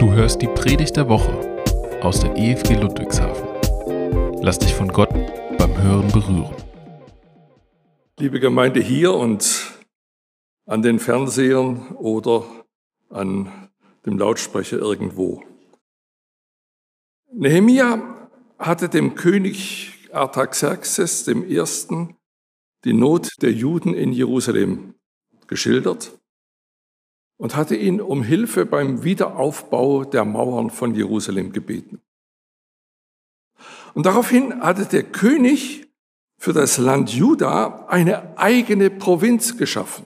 Du hörst die Predigt der Woche aus der EFG Ludwigshafen. Lass dich von Gott beim Hören berühren. Liebe Gemeinde hier und an den Fernsehern oder an dem Lautsprecher irgendwo. Nehemia hatte dem König Artaxerxes Ersten die Not der Juden in Jerusalem geschildert und hatte ihn um Hilfe beim Wiederaufbau der Mauern von Jerusalem gebeten. Und daraufhin hatte der König für das Land Juda eine eigene Provinz geschaffen.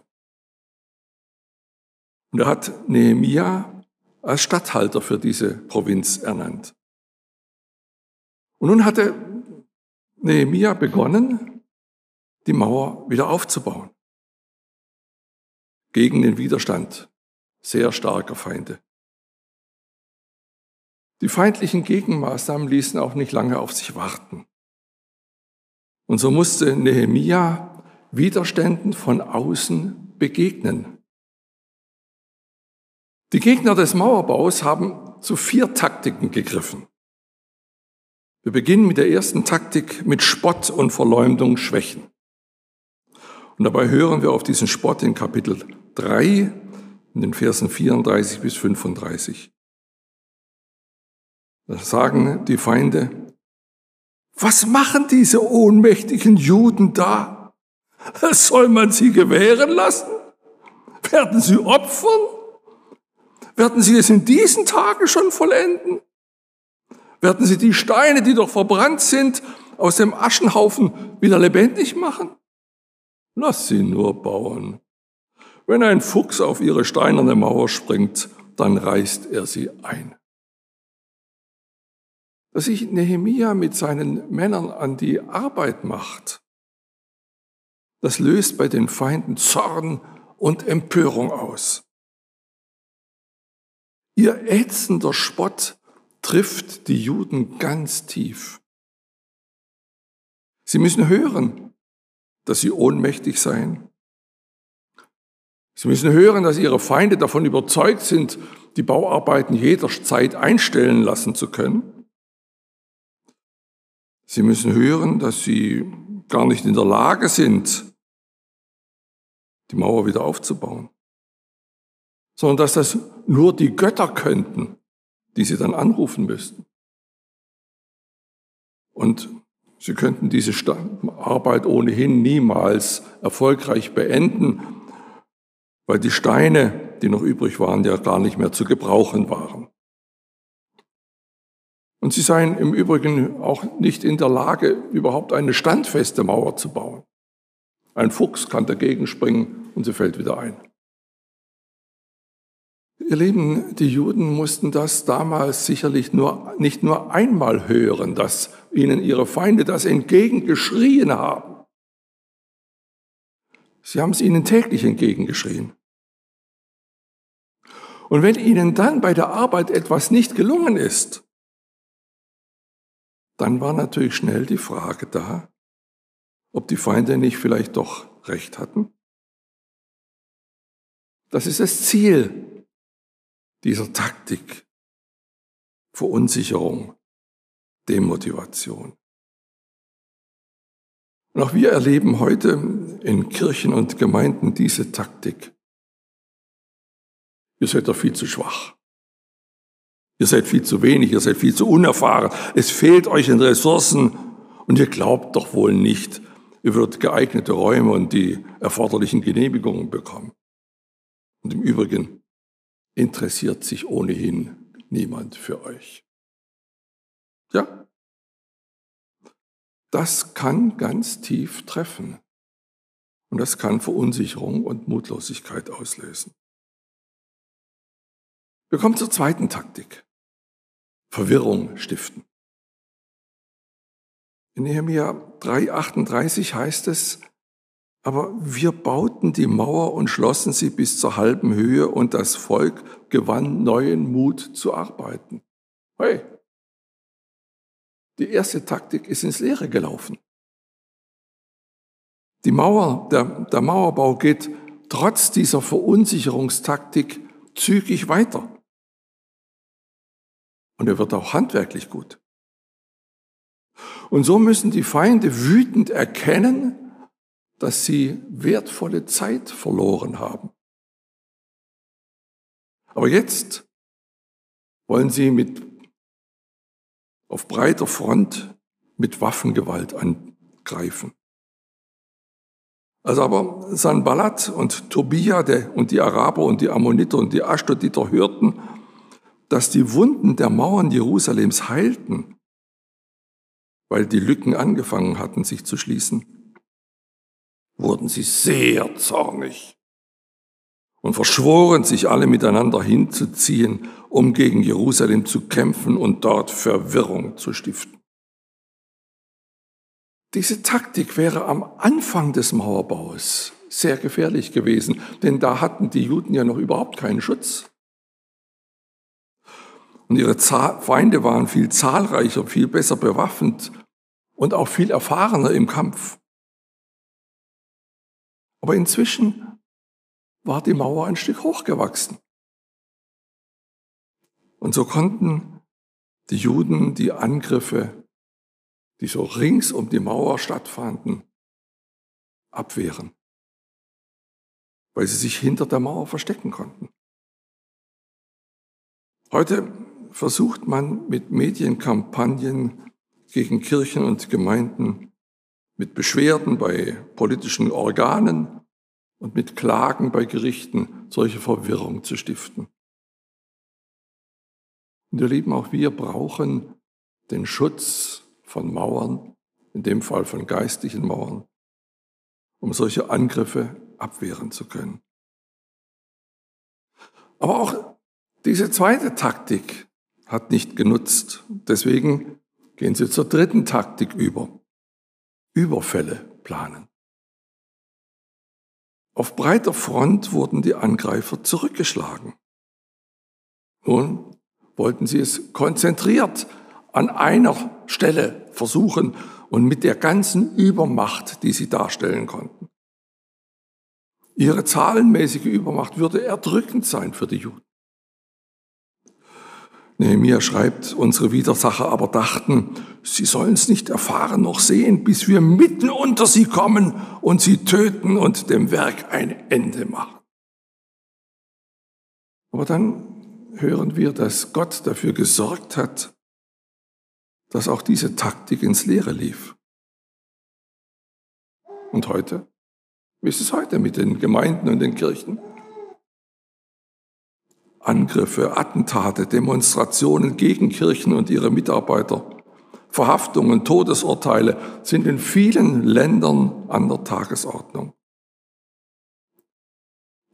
Und er hat Nehemia als Statthalter für diese Provinz ernannt. Und nun hatte Nehemia begonnen, die Mauer wieder aufzubauen. Gegen den Widerstand sehr starker Feinde. Die feindlichen Gegenmaßnahmen ließen auch nicht lange auf sich warten. Und so musste Nehemia Widerständen von außen begegnen. Die Gegner des Mauerbaus haben zu vier Taktiken gegriffen. Wir beginnen mit der ersten Taktik mit Spott und Verleumdung schwächen. Und dabei hören wir auf diesen Spott in Kapitel 3 in den Versen 34 bis 35. Da sagen die Feinde, was machen diese ohnmächtigen Juden da? Soll man sie gewähren lassen? Werden sie opfern? Werden sie es in diesen Tagen schon vollenden? Werden sie die Steine, die doch verbrannt sind, aus dem Aschenhaufen wieder lebendig machen? Lass sie nur bauen. Wenn ein Fuchs auf ihre steinerne Mauer springt, dann reißt er sie ein. Dass sich Nehemia mit seinen Männern an die Arbeit macht, das löst bei den Feinden Zorn und Empörung aus. Ihr ätzender Spott trifft die Juden ganz tief. Sie müssen hören, dass sie ohnmächtig seien, Sie müssen hören, dass ihre Feinde davon überzeugt sind, die Bauarbeiten jederzeit einstellen lassen zu können. Sie müssen hören, dass sie gar nicht in der Lage sind, die Mauer wieder aufzubauen, sondern dass das nur die Götter könnten, die sie dann anrufen müssten. Und sie könnten diese Arbeit ohnehin niemals erfolgreich beenden, weil die Steine, die noch übrig waren, ja gar nicht mehr zu gebrauchen waren. Und sie seien im Übrigen auch nicht in der Lage, überhaupt eine standfeste Mauer zu bauen. Ein Fuchs kann dagegen springen und sie fällt wieder ein. Ihr Lieben, die Juden mussten das damals sicherlich nur, nicht nur einmal hören, dass ihnen ihre Feinde das entgegengeschrien haben. Sie haben es ihnen täglich entgegengeschrien. Und wenn ihnen dann bei der Arbeit etwas nicht gelungen ist, dann war natürlich schnell die Frage da, ob die Feinde nicht vielleicht doch recht hatten. Das ist das Ziel dieser Taktik. Verunsicherung, Demotivation. Und auch wir erleben heute in Kirchen und Gemeinden diese Taktik. Ihr seid doch viel zu schwach. Ihr seid viel zu wenig, ihr seid viel zu unerfahren. Es fehlt euch in Ressourcen und ihr glaubt doch wohl nicht, ihr würdet geeignete Räume und die erforderlichen Genehmigungen bekommen. Und im Übrigen interessiert sich ohnehin niemand für euch. Das kann ganz tief treffen. Und das kann Verunsicherung und Mutlosigkeit auslösen. Wir kommen zur zweiten Taktik. Verwirrung stiften. In Nehemiah 3,38 heißt es, aber wir bauten die Mauer und schlossen sie bis zur halben Höhe und das Volk gewann neuen Mut zu arbeiten. Hey, die erste Taktik ist ins Leere gelaufen. Die Mauer, der, der Mauerbau geht trotz dieser Verunsicherungstaktik zügig weiter. Und er wird auch handwerklich gut. Und so müssen die Feinde wütend erkennen, dass sie wertvolle Zeit verloren haben. Aber jetzt wollen sie mit, auf breiter Front mit Waffengewalt angreifen. Als aber Sanballat und Tobia und die Araber und die Ammoniter und die Ashdoditer hörten, dass die Wunden der Mauern Jerusalems heilten, weil die Lücken angefangen hatten, sich zu schließen, wurden sie sehr zornig und verschworen sich alle miteinander hinzuziehen, um gegen Jerusalem zu kämpfen und dort Verwirrung zu stiften. Diese Taktik wäre am Anfang des Mauerbaus sehr gefährlich gewesen, denn da hatten die Juden ja noch überhaupt keinen Schutz. Und ihre Feinde waren viel zahlreicher, viel besser bewaffnet und auch viel erfahrener im Kampf. Aber inzwischen war die Mauer ein Stück hochgewachsen. Und so konnten die Juden die Angriffe die so rings um die Mauer stattfanden, abwehren, weil sie sich hinter der Mauer verstecken konnten. Heute versucht man mit Medienkampagnen gegen Kirchen und Gemeinden, mit Beschwerden bei politischen Organen und mit Klagen bei Gerichten solche Verwirrung zu stiften. Und ihr Lieben, auch wir brauchen den Schutz von Mauern, in dem Fall von geistlichen Mauern, um solche Angriffe abwehren zu können. Aber auch diese zweite Taktik hat nicht genutzt. Deswegen gehen sie zur dritten Taktik über. Überfälle planen. Auf breiter Front wurden die Angreifer zurückgeschlagen. Nun wollten sie es konzentriert an einer Stelle versuchen und mit der ganzen Übermacht, die sie darstellen konnten. Ihre zahlenmäßige Übermacht würde erdrückend sein für die Juden. Nehemiah schreibt, unsere Widersacher aber dachten, sie sollen es nicht erfahren noch sehen, bis wir mitten unter sie kommen und sie töten und dem Werk ein Ende machen. Aber dann hören wir, dass Gott dafür gesorgt hat, dass auch diese Taktik ins Leere lief. Und heute? Wie ist es heute mit den Gemeinden und den Kirchen? Angriffe, Attentate, Demonstrationen gegen Kirchen und ihre Mitarbeiter, Verhaftungen, Todesurteile sind in vielen Ländern an der Tagesordnung.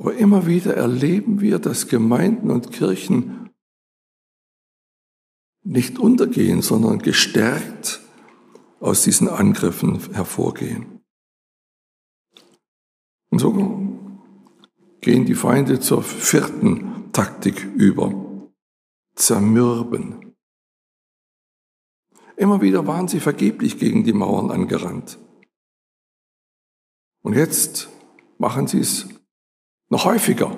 Aber immer wieder erleben wir, dass Gemeinden und Kirchen nicht untergehen, sondern gestärkt aus diesen Angriffen hervorgehen. Und so gehen die Feinde zur vierten Taktik über. Zermürben. Immer wieder waren sie vergeblich gegen die Mauern angerannt. Und jetzt machen sie es noch häufiger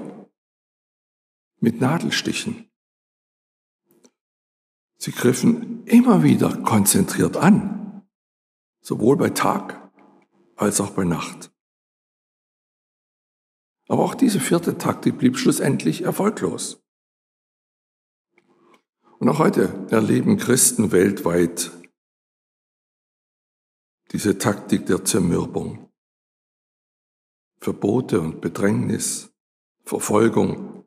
mit Nadelstichen. Sie griffen immer wieder konzentriert an, sowohl bei Tag als auch bei Nacht. Aber auch diese vierte Taktik blieb schlussendlich erfolglos. Und auch heute erleben Christen weltweit diese Taktik der Zermürbung. Verbote und Bedrängnis, Verfolgung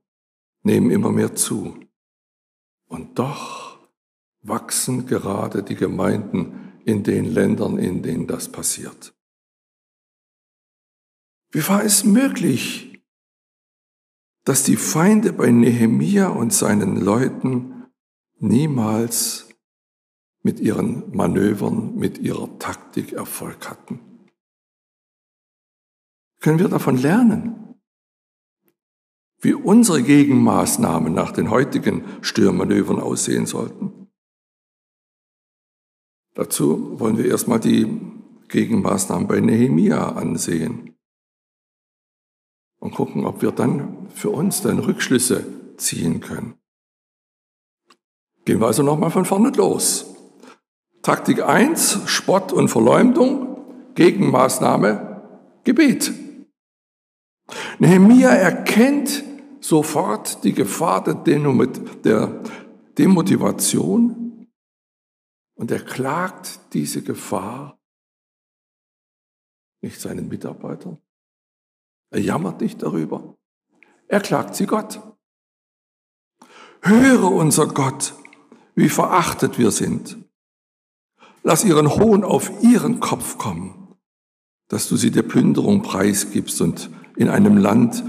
nehmen immer mehr zu. Und doch wachsen gerade die Gemeinden in den Ländern, in denen das passiert. Wie war es möglich, dass die Feinde bei Nehemia und seinen Leuten niemals mit ihren Manövern, mit ihrer Taktik Erfolg hatten? Können wir davon lernen? Wie unsere Gegenmaßnahmen nach den heutigen Störmanövern aussehen sollten? Dazu wollen wir erstmal die Gegenmaßnahmen bei Nehemia ansehen und gucken, ob wir dann für uns dann Rückschlüsse ziehen können. Gehen wir also nochmal von vorne los. Taktik 1, Spott und Verleumdung. Gegenmaßnahme, Gebet. Nehemiah erkennt sofort die Gefahr der Demotivation und er klagt diese Gefahr nicht seinen Mitarbeitern. Er jammert nicht darüber. Er klagt sie Gott. Höre unser Gott, wie verachtet wir sind. Lass ihren Hohn auf ihren Kopf kommen, dass du sie der Plünderung preisgibst und in einem Land,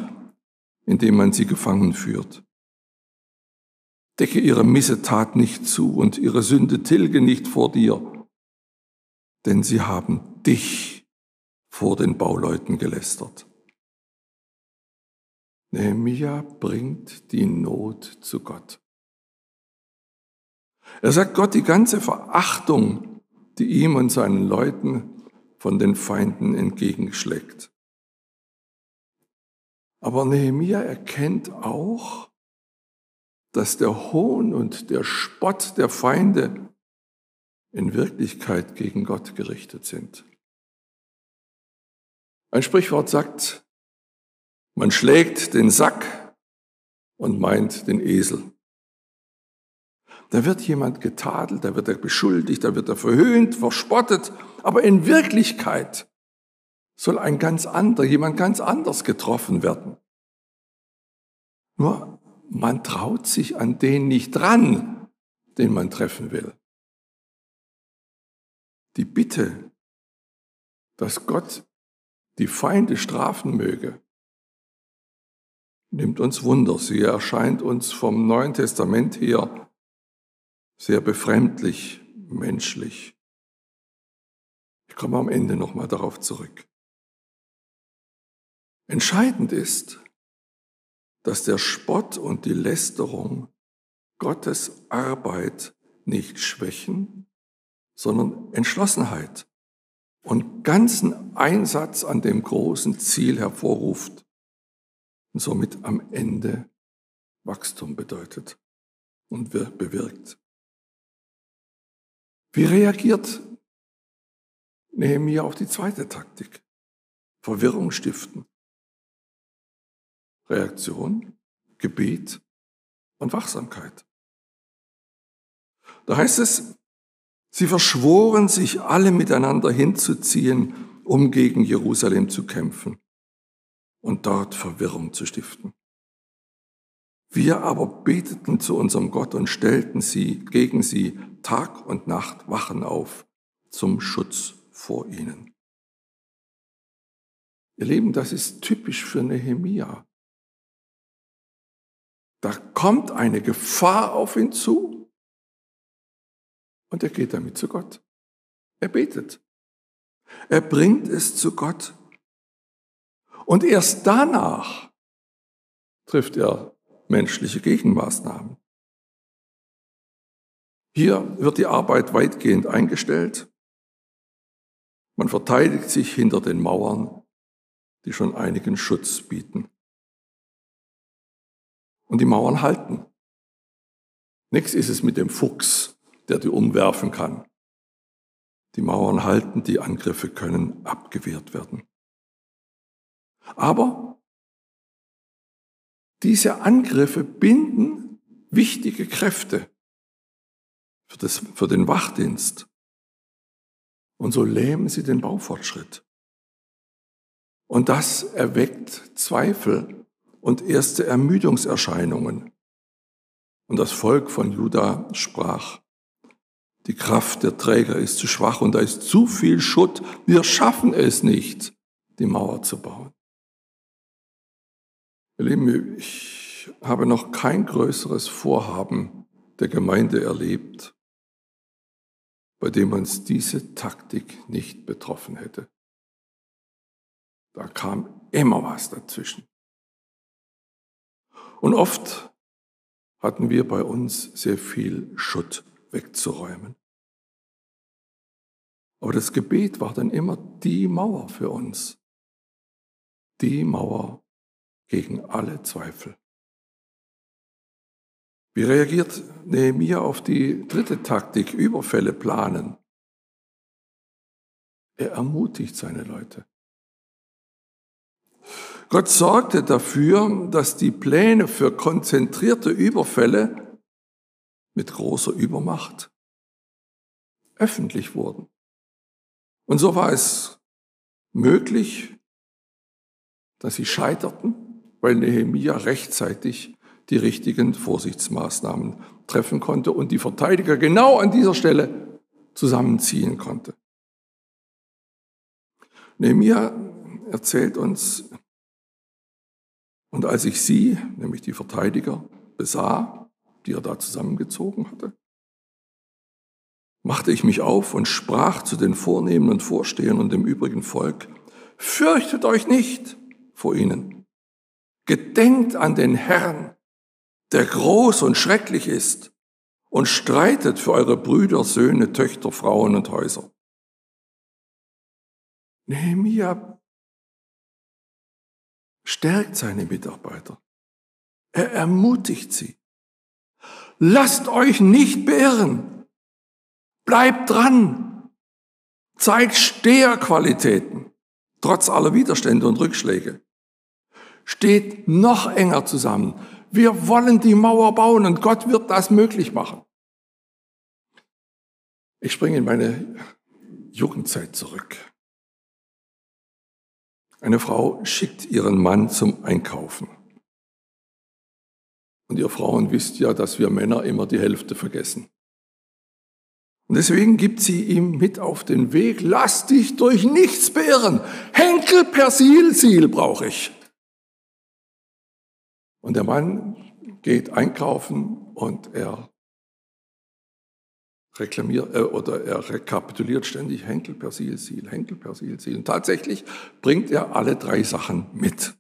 in dem man sie gefangen führt. Decke ihre Missetat nicht zu und ihre Sünde tilge nicht vor dir, denn sie haben dich vor den Bauleuten gelästert. Nehemiah bringt die Not zu Gott. Er sagt Gott die ganze Verachtung, die ihm und seinen Leuten von den Feinden entgegenschlägt. Aber Nehemia erkennt auch, dass der Hohn und der Spott der Feinde in Wirklichkeit gegen Gott gerichtet sind. Ein Sprichwort sagt, man schlägt den Sack und meint den Esel. Da wird jemand getadelt, da wird er beschuldigt, da wird er verhöhnt, verspottet, aber in Wirklichkeit soll ein ganz anderer, jemand ganz anders getroffen werden. Nur man traut sich an den nicht dran, den man treffen will. Die Bitte, dass Gott die Feinde strafen möge, nimmt uns Wunder. Sie erscheint uns vom Neuen Testament her sehr befremdlich, menschlich. Ich komme am Ende nochmal darauf zurück. Entscheidend ist, dass der Spott und die Lästerung Gottes Arbeit nicht schwächen, sondern Entschlossenheit und ganzen Einsatz an dem großen Ziel hervorruft und somit am Ende Wachstum bedeutet und bewirkt. Wie reagiert Nehemiah auf die zweite Taktik? Verwirrung stiften. Reaktion, Gebet und Wachsamkeit. Da heißt es, sie verschworen sich alle miteinander hinzuziehen, um gegen Jerusalem zu kämpfen und dort Verwirrung zu stiften. Wir aber beteten zu unserem Gott und stellten sie gegen sie Tag und Nacht Wachen auf zum Schutz vor ihnen. Ihr Leben, das ist typisch für Nehemia. Da kommt eine Gefahr auf ihn zu und er geht damit zu Gott. Er betet. Er bringt es zu Gott. Und erst danach trifft er menschliche Gegenmaßnahmen. Hier wird die Arbeit weitgehend eingestellt. Man verteidigt sich hinter den Mauern, die schon einigen Schutz bieten. Und die Mauern halten. Nichts ist es mit dem Fuchs, der die umwerfen kann. Die Mauern halten, die Angriffe können abgewehrt werden. Aber diese Angriffe binden wichtige Kräfte für, das, für den Wachdienst. Und so lähmen sie den Baufortschritt. Und das erweckt Zweifel und erste Ermüdungserscheinungen. Und das Volk von Juda sprach, die Kraft der Träger ist zu schwach und da ist zu viel Schutt. Wir schaffen es nicht, die Mauer zu bauen. Ihr Lieben, ich habe noch kein größeres Vorhaben der Gemeinde erlebt, bei dem uns diese Taktik nicht betroffen hätte. Da kam immer was dazwischen. Und oft hatten wir bei uns sehr viel Schutt wegzuräumen. Aber das Gebet war dann immer die Mauer für uns. Die Mauer gegen alle Zweifel. Wie reagiert Nehemiah auf die dritte Taktik, Überfälle planen? Er ermutigt seine Leute. Gott sorgte dafür, dass die Pläne für konzentrierte Überfälle mit großer Übermacht öffentlich wurden. Und so war es möglich, dass sie scheiterten, weil Nehemia rechtzeitig die richtigen Vorsichtsmaßnahmen treffen konnte und die Verteidiger genau an dieser Stelle zusammenziehen konnte. Nehemia erzählt uns, und als ich sie, nämlich die Verteidiger, besah, die er da zusammengezogen hatte, machte ich mich auf und sprach zu den Vornehmen und Vorstehern und dem übrigen Volk, fürchtet euch nicht vor ihnen. Gedenkt an den Herrn, der groß und schrecklich ist, und streitet für eure Brüder, Söhne, Töchter, Frauen und Häuser. Nehemiah stärkt seine Mitarbeiter. Er ermutigt sie. Lasst euch nicht beirren. Bleibt dran. Zeigt Steherqualitäten, trotz aller Widerstände und Rückschläge. Steht noch enger zusammen. Wir wollen die Mauer bauen und Gott wird das möglich machen. Ich springe in meine Jugendzeit zurück. Eine Frau schickt ihren Mann zum Einkaufen. Und ihr Frauen wisst ja, dass wir Männer immer die Hälfte vergessen. Und deswegen gibt sie ihm mit auf den Weg, lass dich durch nichts beirren. Henkel Persilsil brauche ich. Und der Mann geht einkaufen und er reklamiert äh, oder er rekapituliert ständig Henkel Persilsil, Henkel Persilsil. Und tatsächlich bringt er alle drei Sachen mit.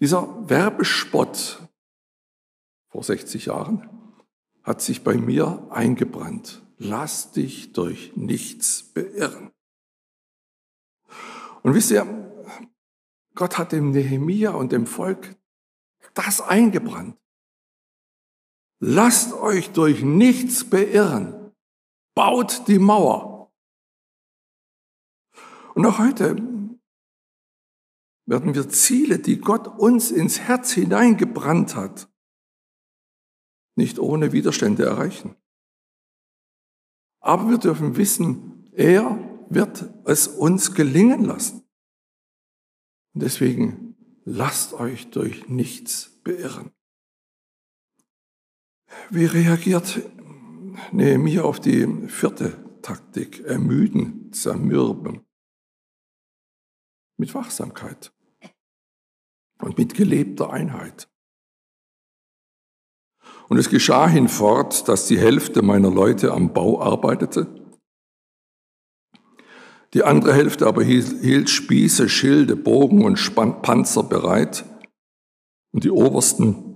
Dieser Werbespott vor 60 Jahren hat sich bei mir eingebrannt. Lass dich durch nichts beirren. Und wisst ihr, Gott hat dem Nehemia und dem Volk das eingebrannt. Lasst euch durch nichts beirren. Baut die Mauer. Und auch heute werden wir Ziele, die Gott uns ins Herz hineingebrannt hat, nicht ohne Widerstände erreichen. Aber wir dürfen wissen, er wird es uns gelingen lassen. Und deswegen lasst euch durch nichts beirren. Wie reagiert Nehemiah auf die vierte Taktik? Ermüden, zermürben. Mit Wachsamkeit und mit gelebter Einheit. Und es geschah hinfort, dass die Hälfte meiner Leute am Bau arbeitete. Die andere Hälfte aber hielt Spieße, Schilde, Bogen und Panzer bereit. Und die Obersten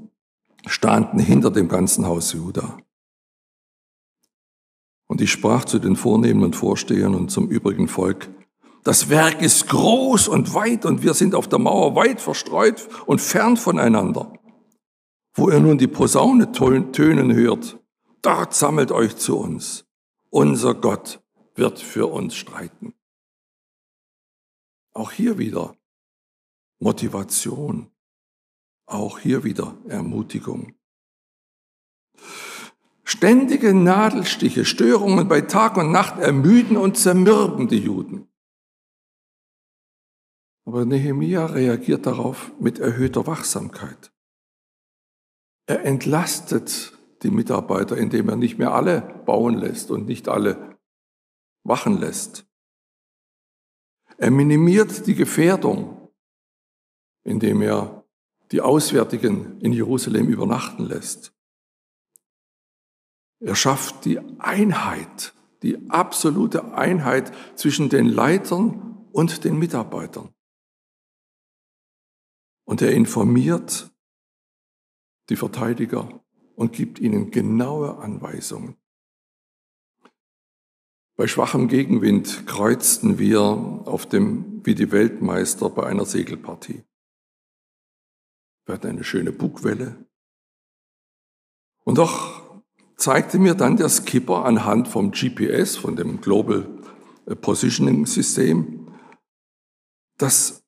standen hinter dem ganzen Haus Juda. Und ich sprach zu den Vornehmen und Vorstehern und zum übrigen Volk, das Werk ist groß und weit und wir sind auf der Mauer weit verstreut und fern voneinander. Wo ihr nun die Posaune tönen hört, dort sammelt euch zu uns. Unser Gott wird für uns streiten. Auch hier wieder Motivation. Auch hier wieder Ermutigung. Ständige Nadelstiche, Störungen bei Tag und Nacht ermüden und zermürben die Juden. Aber Nehemia reagiert darauf mit erhöhter Wachsamkeit. Er entlastet die Mitarbeiter, indem er nicht mehr alle bauen lässt und nicht alle wachen lässt. Er minimiert die Gefährdung, indem er die Auswärtigen in Jerusalem übernachten lässt. Er schafft die Einheit, die absolute Einheit zwischen den Leitern und den Mitarbeitern. Und er informiert die Verteidiger und gibt ihnen genaue Anweisungen. Bei schwachem Gegenwind kreuzten wir auf dem, wie die Weltmeister bei einer Segelpartie. Wir eine schöne Bugwelle. Und doch zeigte mir dann der Skipper anhand vom GPS, von dem Global Positioning System, dass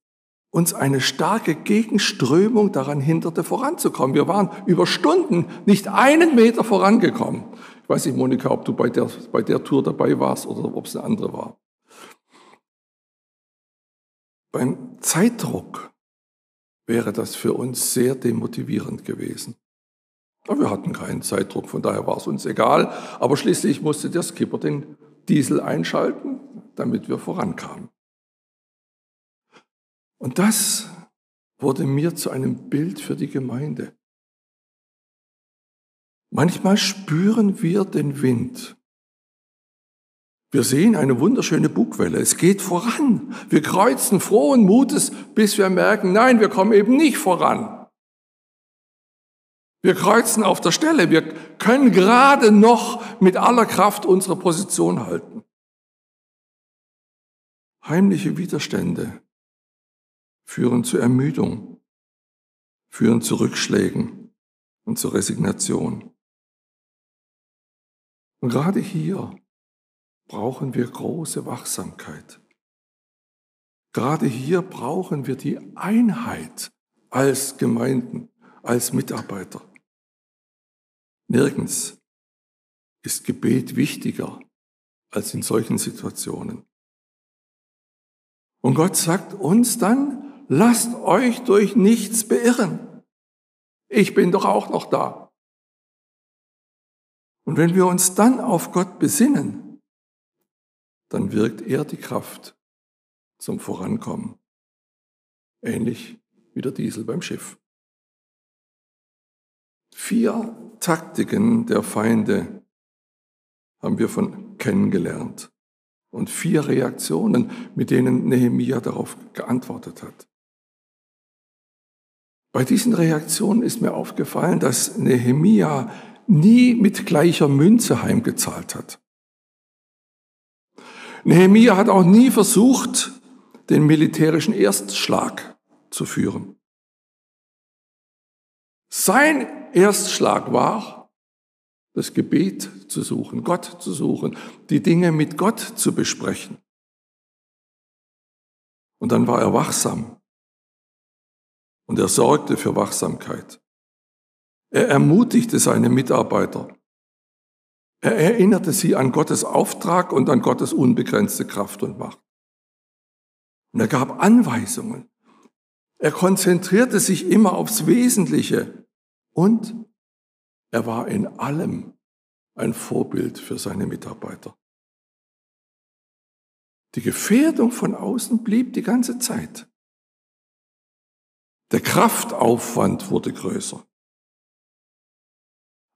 uns eine starke Gegenströmung daran hinderte, voranzukommen. Wir waren über Stunden nicht einen Meter vorangekommen. Ich weiß nicht, Monika, ob du bei der, bei der Tour dabei warst oder ob es eine andere war. Beim Zeitdruck wäre das für uns sehr demotivierend gewesen. Aber wir hatten keinen Zeitdruck, von daher war es uns egal. Aber schließlich musste der Skipper den Diesel einschalten, damit wir vorankamen. Und das wurde mir zu einem Bild für die Gemeinde. Manchmal spüren wir den Wind. Wir sehen eine wunderschöne Bugwelle. Es geht voran. Wir kreuzen frohen Mutes, bis wir merken, nein, wir kommen eben nicht voran. Wir kreuzen auf der Stelle. Wir können gerade noch mit aller Kraft unsere Position halten. Heimliche Widerstände führen zu Ermüdung, führen zu Rückschlägen und zur Resignation. Und gerade hier brauchen wir große Wachsamkeit. Gerade hier brauchen wir die Einheit als Gemeinden, als Mitarbeiter. Nirgends ist Gebet wichtiger als in solchen Situationen. Und Gott sagt uns dann, lasst euch durch nichts beirren. Ich bin doch auch noch da. Und wenn wir uns dann auf Gott besinnen, dann wirkt er die Kraft zum Vorankommen. Ähnlich wie der Diesel beim Schiff. Vier Taktiken der Feinde haben wir von kennengelernt und vier Reaktionen, mit denen Nehemia darauf geantwortet hat. Bei diesen Reaktionen ist mir aufgefallen, dass Nehemia nie mit gleicher Münze heimgezahlt hat. Nehemia hat auch nie versucht, den militärischen Erstschlag zu führen. Sein Erstschlag war, das Gebet zu suchen, Gott zu suchen, die Dinge mit Gott zu besprechen. Und dann war er wachsam und er sorgte für Wachsamkeit. Er ermutigte seine Mitarbeiter. Er erinnerte sie an Gottes Auftrag und an Gottes unbegrenzte Kraft und Macht. Und er gab Anweisungen. Er konzentrierte sich immer aufs Wesentliche und er war in allem ein Vorbild für seine Mitarbeiter. Die Gefährdung von außen blieb die ganze Zeit. Der Kraftaufwand wurde größer.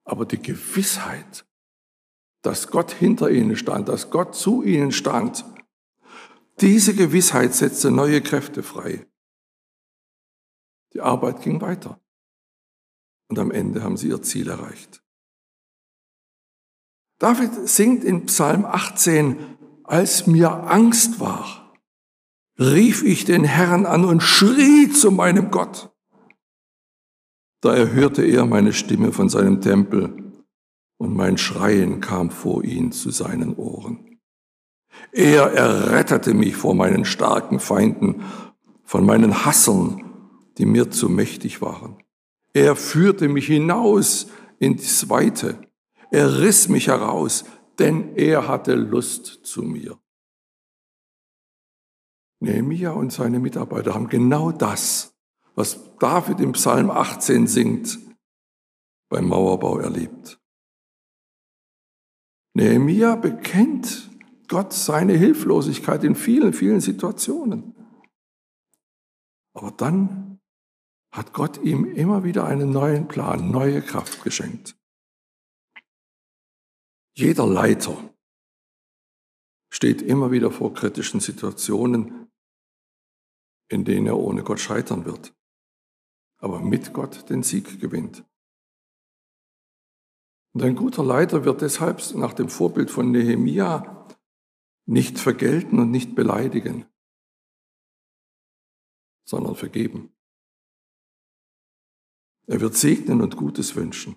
Aber die Gewissheit, dass Gott hinter ihnen stand, dass Gott zu ihnen stand, diese Gewissheit setzte neue Kräfte frei. Die Arbeit ging weiter. Und am Ende haben sie ihr Ziel erreicht. David singt in Psalm 18, als mir Angst war, rief ich den Herrn an und schrie zu meinem Gott. Da erhörte er meine Stimme von seinem Tempel und mein Schreien kam vor ihn zu seinen Ohren. Er errettete mich vor meinen starken Feinden, von meinen Hassern, die mir zu mächtig waren. Er führte mich hinaus in ins Weite. Er riss mich heraus, denn er hatte Lust zu mir. Nehemiah und seine Mitarbeiter haben genau das, was David im Psalm 18 singt, beim Mauerbau erlebt. Nehemiah bekennt Gott seine Hilflosigkeit in vielen, vielen Situationen. Aber dann hat Gott ihm immer wieder einen neuen Plan, neue Kraft geschenkt. Jeder Leiter steht immer wieder vor kritischen Situationen, in denen er ohne Gott scheitern wird, aber mit Gott den Sieg gewinnt. Und ein guter Leiter wird deshalb nach dem Vorbild von Nehemia nicht vergelten und nicht beleidigen, sondern vergeben. Er wird segnen und Gutes wünschen.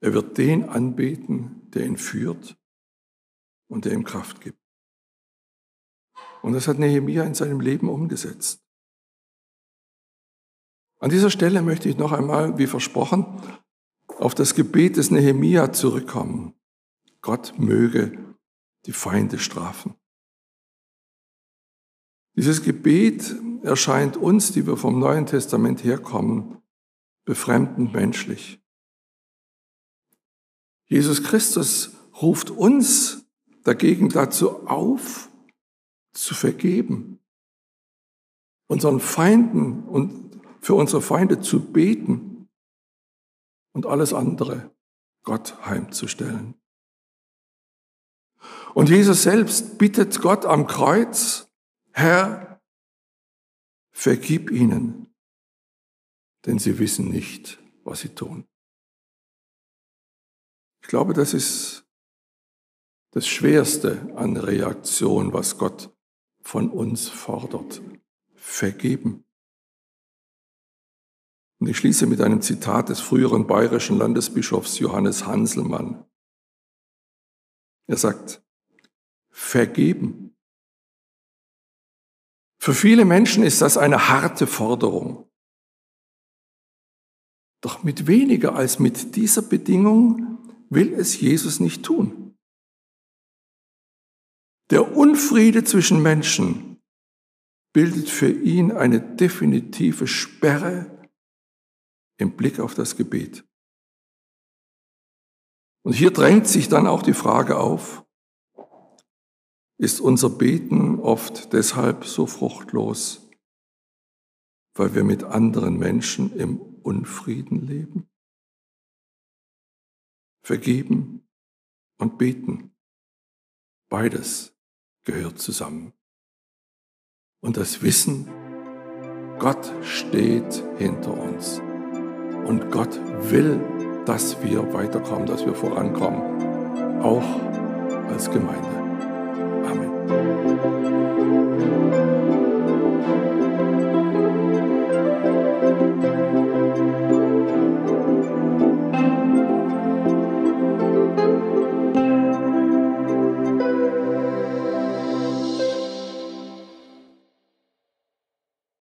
Er wird den anbeten, der ihn führt und der ihm Kraft gibt. Und das hat Nehemia in seinem Leben umgesetzt. An dieser Stelle möchte ich noch einmal, wie versprochen, auf das Gebet des Nehemia zurückkommen. Gott möge die Feinde strafen. Dieses Gebet erscheint uns, die wir vom Neuen Testament herkommen, befremdend menschlich. Jesus Christus ruft uns dagegen dazu auf, zu vergeben, unseren Feinden und für unsere Feinde zu beten und alles andere Gott heimzustellen. Und Jesus selbst bittet Gott am Kreuz, Herr, vergib ihnen, denn sie wissen nicht, was sie tun. Ich glaube, das ist das Schwerste an Reaktion, was Gott von uns fordert. Vergeben. Und ich schließe mit einem Zitat des früheren bayerischen Landesbischofs Johannes Hanselmann. Er sagt, vergeben. Für viele Menschen ist das eine harte Forderung. Doch mit weniger als mit dieser Bedingung will es Jesus nicht tun. Der Unfriede zwischen Menschen bildet für ihn eine definitive Sperre im Blick auf das Gebet. Und hier drängt sich dann auch die Frage auf, ist unser Beten oft deshalb so fruchtlos, weil wir mit anderen Menschen im Unfrieden leben? Vergeben und beten, beides gehört zusammen. Und das Wissen, Gott steht hinter uns. Und Gott will, dass wir weiterkommen, dass wir vorankommen, auch als Gemeinde. Amen.